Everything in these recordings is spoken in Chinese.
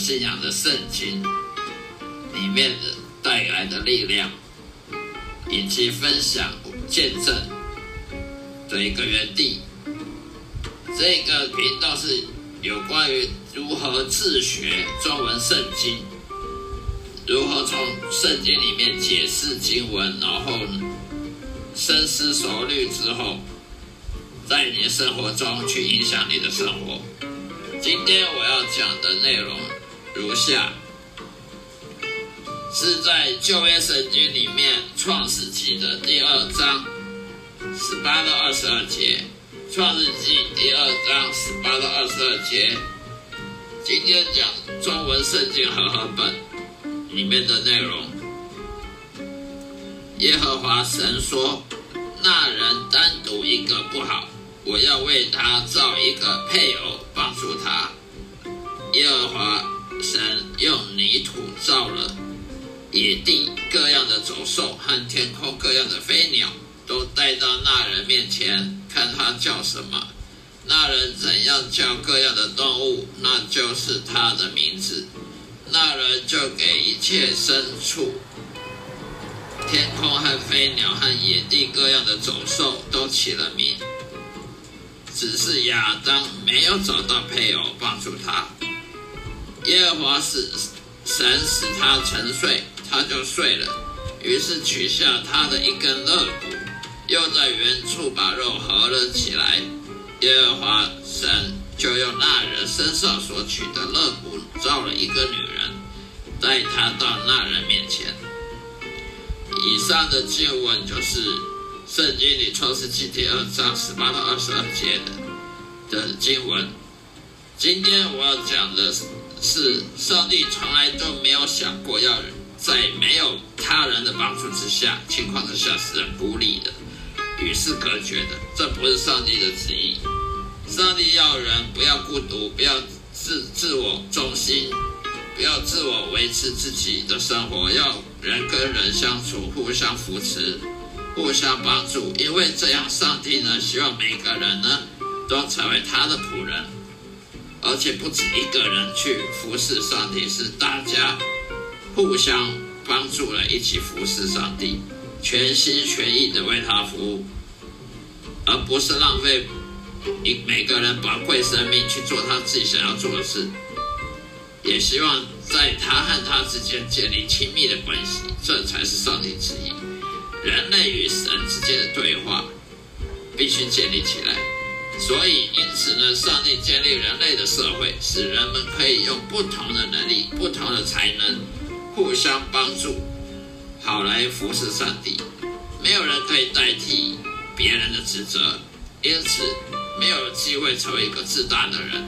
信仰的圣经里面的带来的力量，以及分享见证的一个园地。这个频道是有关于如何自学中文圣经，如何从圣经里面解释经文，然后深思熟虑之后。在你的生活中去影响你的生活。今天我要讲的内容如下：是在旧约圣经里面创世纪的第二章十八到二十二节。创世纪第二章十八到二十二节。今天讲中文圣经和合本里面的内容。耶和华神说：“那人单独一个不好。”我要为他造一个配偶，帮助他。耶和华神用泥土造了野地各样的走兽和天空各样的飞鸟，都带到那人面前，看他叫什么。那人怎样叫各样的动物，那就是他的名字。那人就给一切牲畜、天空和飞鸟和野地各样的走兽都起了名。只是亚当没有找到配偶帮助他，耶和华使神使他沉睡，他就睡了。于是取下他的一根肋骨，又在原处把肉合了起来。耶和华神就用那人身上所取的肋骨造了一个女人，带他到那人面前。以上的经文就是。圣经里创世纪第二章十八到二十二节的的经文。今天我要讲的是是，上帝从来都没有想过要在没有他人的帮助之下情况之下使人孤立的、与世隔绝的。这不是上帝的旨意。上帝要人不要孤独，不要自自我中心，不要自我维持自己的生活，要人跟人相处，互相扶持。互相帮助，因为这样，上帝呢希望每个人呢都成为他的仆人，而且不止一个人去服侍上帝，是大家互相帮助了，一起服侍上帝，全心全意的为他服务，而不是浪费一每个人宝贵生命去做他自己想要做的事。也希望在他和他之间建立亲密的关系，这才是上帝旨意。人类与神之间的对话必须建立起来。所以，因此呢，上帝建立人类的社会，使人们可以用不同的能力、不同的才能互相帮助，好来服侍上帝。没有人可以代替别人的职责，因此没有机会成为一个自大的人。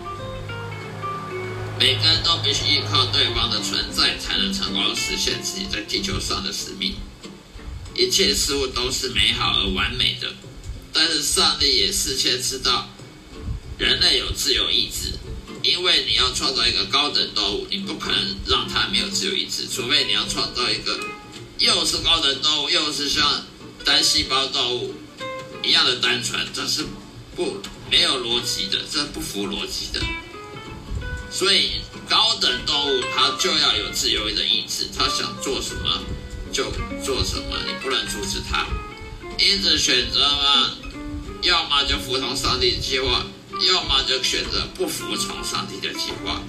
每个人都必须依靠对方的存在，才能成功实现自己在地球上的使命。一切事物都是美好而完美的，但是上帝也事先知道人类有自由意志，因为你要创造一个高等动物，你不可能让它没有自由意志，除非你要创造一个又是高等动物，又是像单细胞动物一样的单纯，这是不没有逻辑的，这不符逻辑的。所以，高等动物它就要有自由的意志，它想做什么就做什么，你不能阻止它。因此，选择嘛，要么就服从上帝的计划，要么就选择不服从上帝的计划。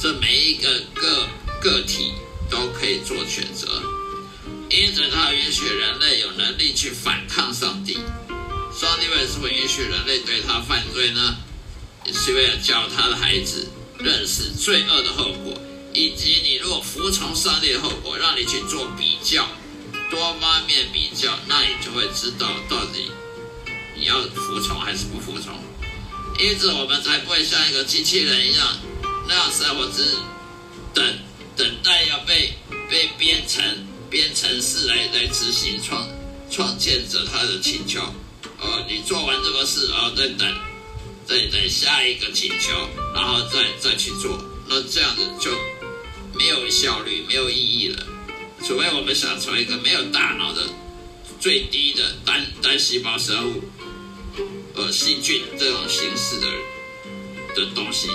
这每一个个个体都可以做选择。因此，他允许人类有能力去反抗上帝。上帝为什么允许人类对他犯罪呢？是为了教他的孩子。认识罪恶的后果，以及你如果服从上帝的后果，让你去做比较，多方面比较，那你就会知道到底你要服从还是不服从。因此，我们才不会像一个机器人一样那样生活，只等等待要被被编程编程式来来执行创创建者他的请求。哦，你做完这个事，然后再等。再等下一个请求，然后再再去做，那这样子就没有效率、没有意义了。除非我们想成为一个没有大脑的最低的单单细胞生物，呃，细菌这种形式的的东西。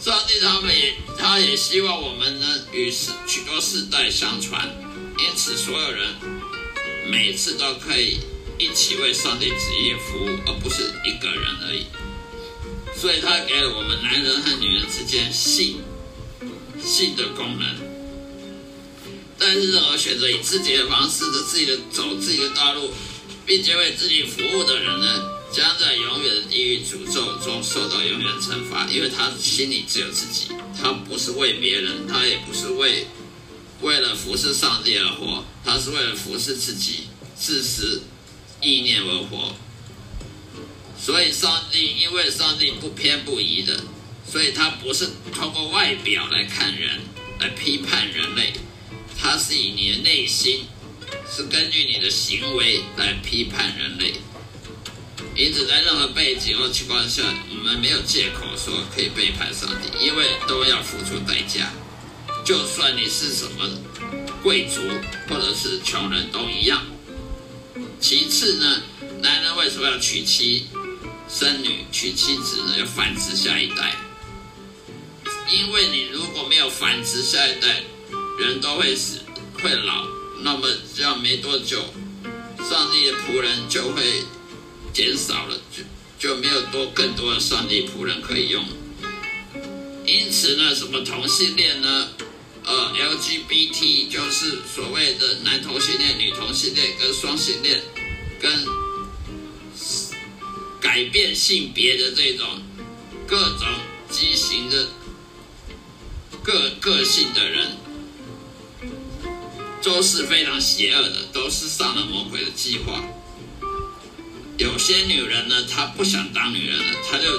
上帝他们也，他也希望我们呢与世许多世代相传，因此所有人每次都可以。一起为上帝职业服务，而不是一个人而已。所以，他给了我们男人和女人之间性性的功能。但是，任何选择以自己的方式的自己的走自己的道路，并且为自己服务的人呢，将在永远的地狱诅咒中受到永远的惩罚，因为他心里只有自己，他不是为别人，他也不是为为了服侍上帝而活，他是为了服侍自己，自私。意念而活，所以上帝因为上帝不偏不倚的，所以他不是通过外表来看人，是以你的内心，是根据你的行为来批判人类。因此，在任何背景或情况下，我们没有借口说可以背叛上帝，因为都要付出代价。就算你是什么贵族或者是穷人都一样。其次呢，男人为什么要娶妻生女？娶妻子呢，要繁殖下一代。因为你如果没有繁殖下一代，人都会死，会老，那么这样没多久，上帝的仆人就会减少了，就就没有多更多的上帝仆人可以用。因此呢，什么同性恋呢？呃，LGBT 就是所谓的男同性恋、女同性恋跟双性恋，跟改变性别的这种各种畸形的个个性的人，都是非常邪恶的，都是上了魔鬼的计划。有些女人呢，她不想当女人了，她就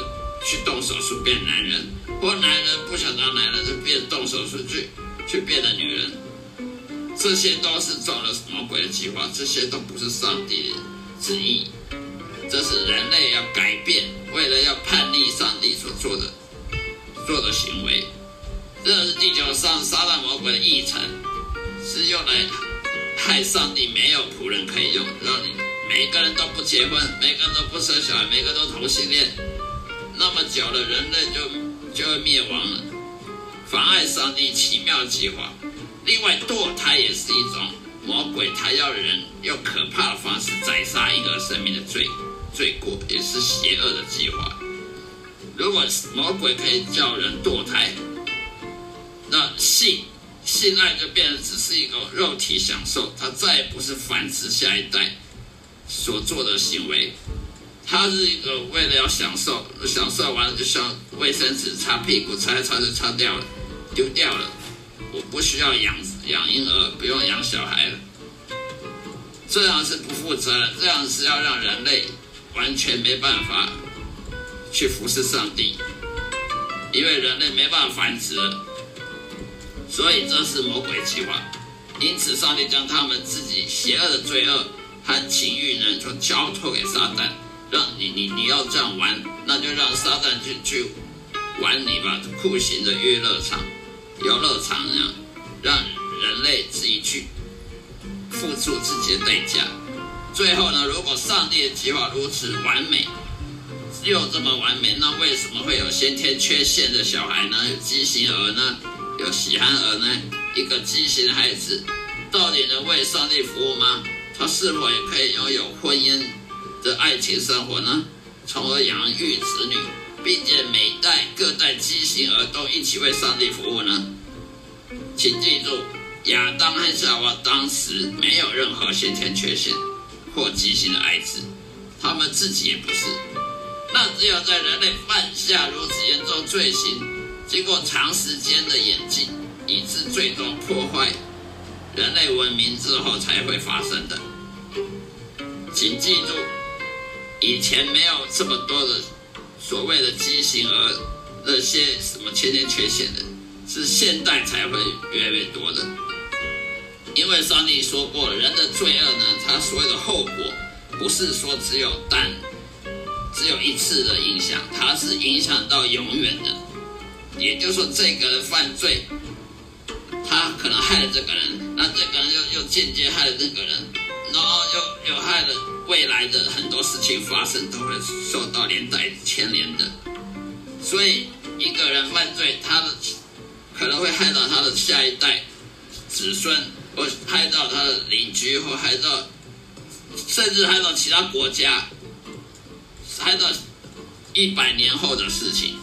去动手术变男人；或男人不想当男人，就变动手术去。去变的女人，这些都是中了魔鬼的计划，这些都不是上帝的旨意，这是人类要改变，为了要叛逆上帝所做的做的行为。这是地球上撒旦魔鬼的议程，是用来害上帝没有仆人可以用，让你每个人都不结婚，每个人都不生小孩，每个人都同性恋，那么久了，人类就就会灭亡了。妨碍上帝奇妙计划。另外，堕胎也是一种魔鬼，他要人用可怕的方式宰杀一个生命的罪罪过，也是邪恶的计划。如果魔鬼可以叫人堕胎，那性性爱就变成只是一个肉体享受，它再也不是繁殖下一代所做的行为。它是一个为了要享受，享受完了就像卫生纸擦屁股，擦一擦就擦掉了，丢掉了。我不需要养养婴儿，不用养小孩了。这样是不负责任，这样是要让人类完全没办法去服侍上帝，因为人类没办法繁殖了。所以这是魔鬼计划。因此，上帝将他们自己邪恶的罪恶和情欲呢，就交托给撒旦。让你你你要这样玩，那就让撒旦去去玩你吧，酷刑的娱乐场、游乐场那样，让人类自己去付出自己的代价。最后呢，如果上帝的计划如此完美，又这么完美，那为什么会有先天缺陷的小孩呢？畸形儿呢？有喜憨儿呢？一个畸形的孩子到底能为上帝服务吗？他是否也可以拥有婚姻？的爱情生活呢，从而养育子女，并且每代各代畸形儿都一起为上帝服务呢？请记住，亚当和夏娃当时没有任何先天缺陷或畸形的孩子，他们自己也不是。那只有在人类犯下如此严重罪行，经过长时间的演进，以致最终破坏人类文明之后才会发生的。请记住。以前没有这么多的所谓的畸形儿，那些什么先天缺陷的，是现代才会越来越多的。因为上帝说过，人的罪恶呢，他所有的后果不是说只有单只有一次的影响，它是影响到永远的。也就是说，这个人犯罪，他可能害了这个人，那这个人又又间接害了那个人，然后又又害了。未来的很多事情发生都会受到连带牵连的，所以一个人犯罪，他的可能会害到他的下一代子孙，或害到他的邻居，或害到甚至害到其他国家，害到一百年后的事情，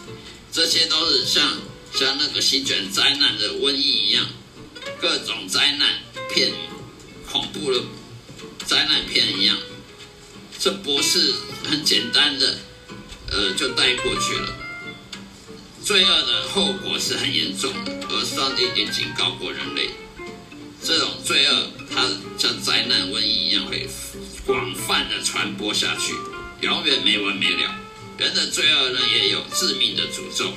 这些都是像像那个席卷灾难的瘟疫一样，各种灾难片、恐怖的灾难片一样。这不是很简单的，呃，就带过去了。罪恶的后果是很严重的，而上帝已经警告过人类，这种罪恶它像灾难瘟疫一样会广泛的传播下去，永远没完没了。人的罪恶呢也有致命的诅咒，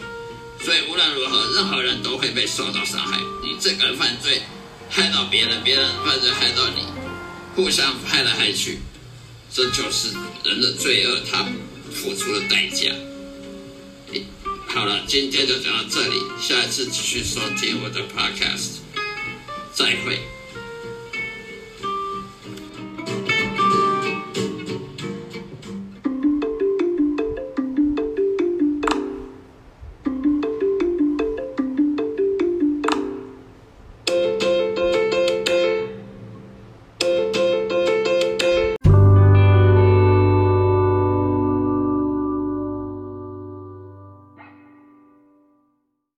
所以无论如何，任何人都会被受到伤害。你这个犯罪害到别人，别人犯罪害到你，互相害来害去。这就是人的罪恶，他付出的代价。好了，今天就讲到这里，下一次继续收听我的 podcast，再会。